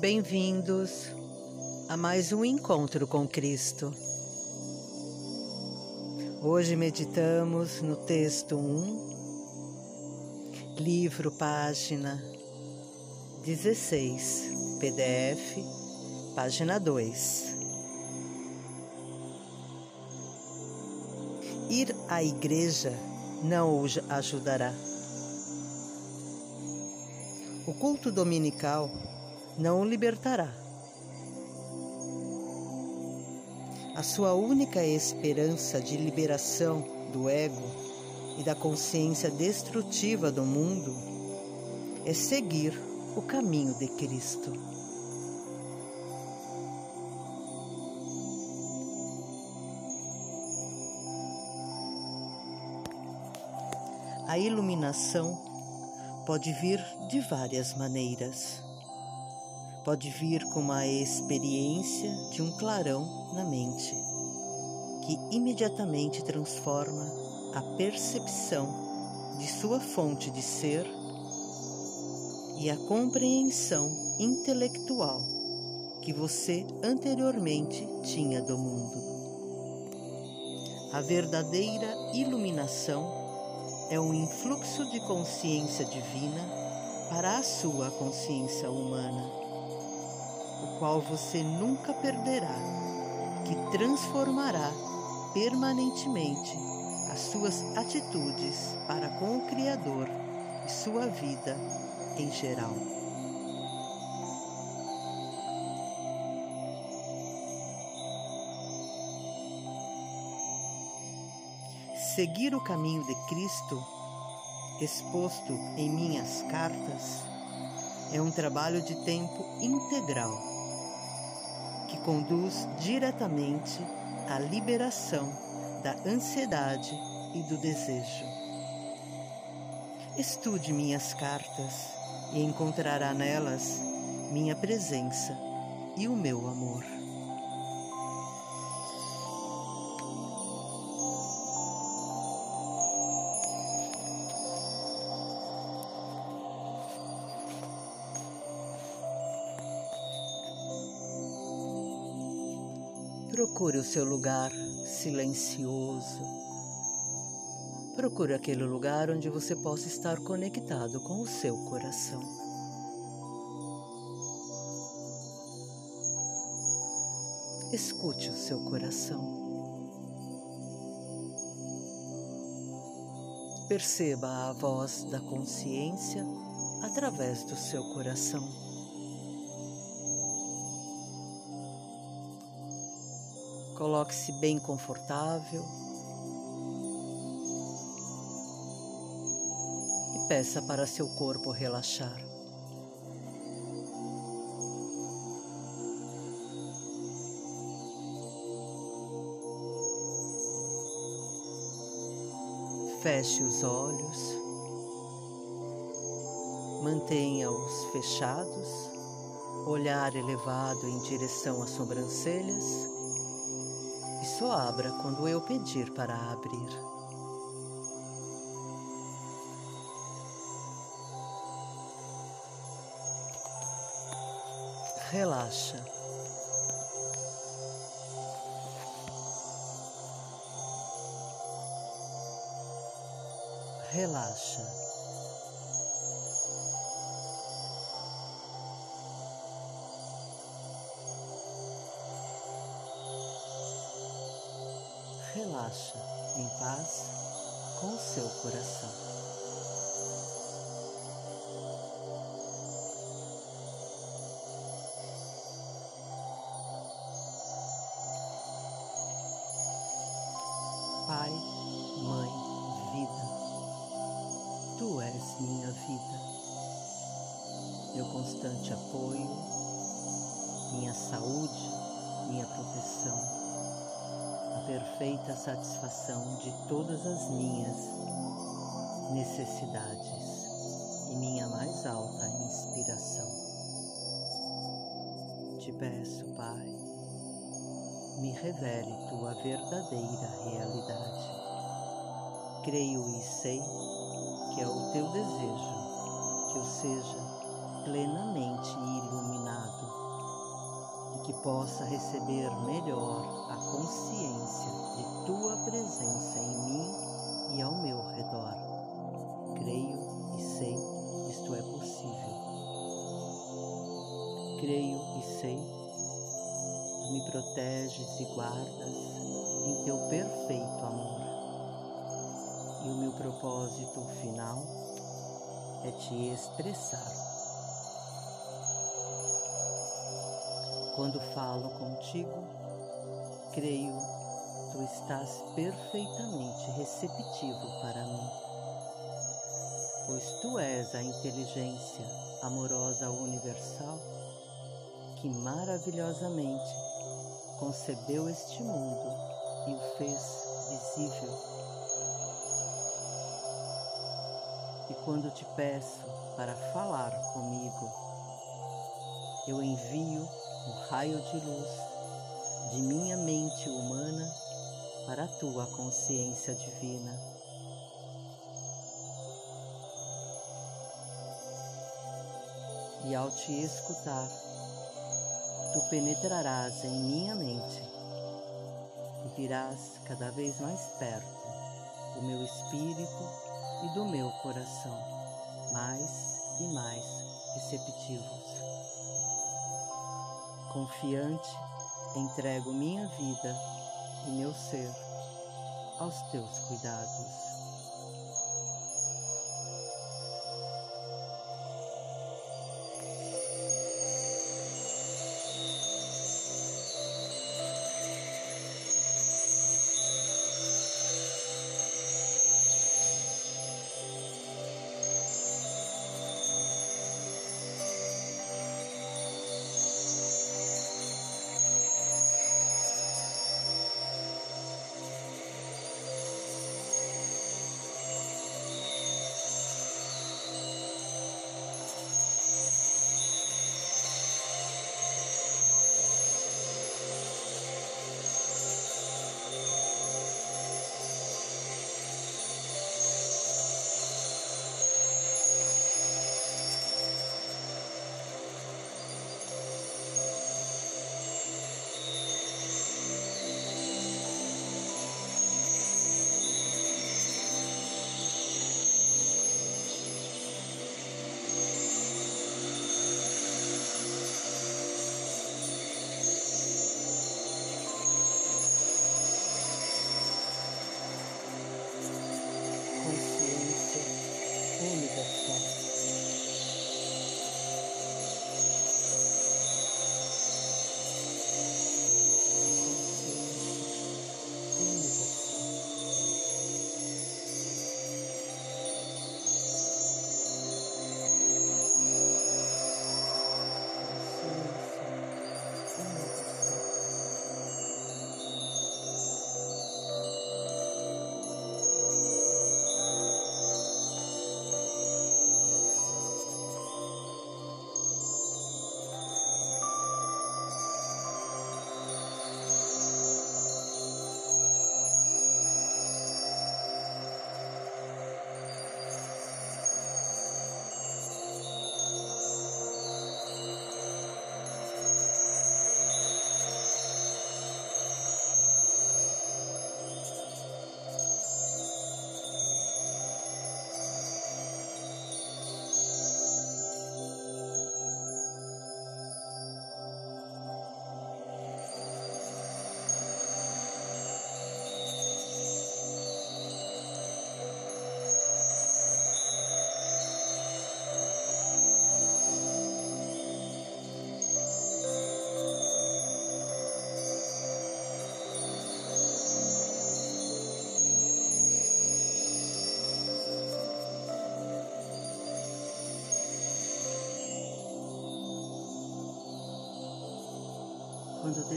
Bem-vindos a mais um encontro com Cristo. Hoje meditamos no texto 1, livro, página 16, PDF, página 2. Ir à igreja não o ajudará. O culto dominical não o libertará. A sua única esperança de liberação do ego e da consciência destrutiva do mundo é seguir o caminho de Cristo. A iluminação pode vir de várias maneiras. Pode vir como a experiência de um clarão na mente, que imediatamente transforma a percepção de sua fonte de ser e a compreensão intelectual que você anteriormente tinha do mundo. A verdadeira iluminação é um influxo de consciência divina para a sua consciência humana, o qual você nunca perderá, que transformará permanentemente as suas atitudes para com o Criador e sua vida em geral. Seguir o caminho de Cristo, exposto em minhas cartas, é um trabalho de tempo integral que conduz diretamente à liberação da ansiedade e do desejo. Estude minhas cartas e encontrará nelas minha presença e o meu amor. Procure o seu lugar silencioso. Procure aquele lugar onde você possa estar conectado com o seu coração. Escute o seu coração. Perceba a voz da consciência através do seu coração. Coloque-se bem confortável. E peça para seu corpo relaxar. Feche os olhos, mantenha-os fechados, olhar elevado em direção às sobrancelhas só abra quando eu pedir para abrir. Relaxa. Relaxa. Relaxa em paz com seu coração. Pai, Mãe, Vida, Tu és minha vida, meu constante apoio, minha saúde, minha proteção perfeita satisfação de todas as minhas necessidades e minha mais alta inspiração. Te peço, Pai, me revele tua verdadeira realidade. Creio e sei que é o teu desejo que eu seja plenamente iluminado que possa receber melhor a proteges e guardas em teu perfeito amor. E o meu propósito final é te expressar Quando falo contigo, creio tu estás perfeitamente receptivo para mim, pois tu és a inteligência amorosa universal que maravilhosamente concebeu este mundo e o fez visível. E quando te peço para falar comigo, eu envio um raio de luz de minha mente humana para a tua consciência divina. E ao te escutar, tu penetrarás em minha mente e virás cada vez mais perto do meu espírito e do meu coração, mais e mais receptivos. Confiante, entrego minha vida e meu ser aos teus cuidados.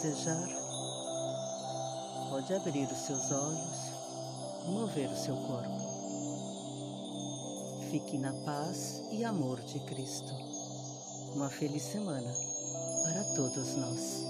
Desejar, pode abrir os seus olhos e mover o seu corpo. Fique na paz e amor de Cristo. Uma feliz semana para todos nós.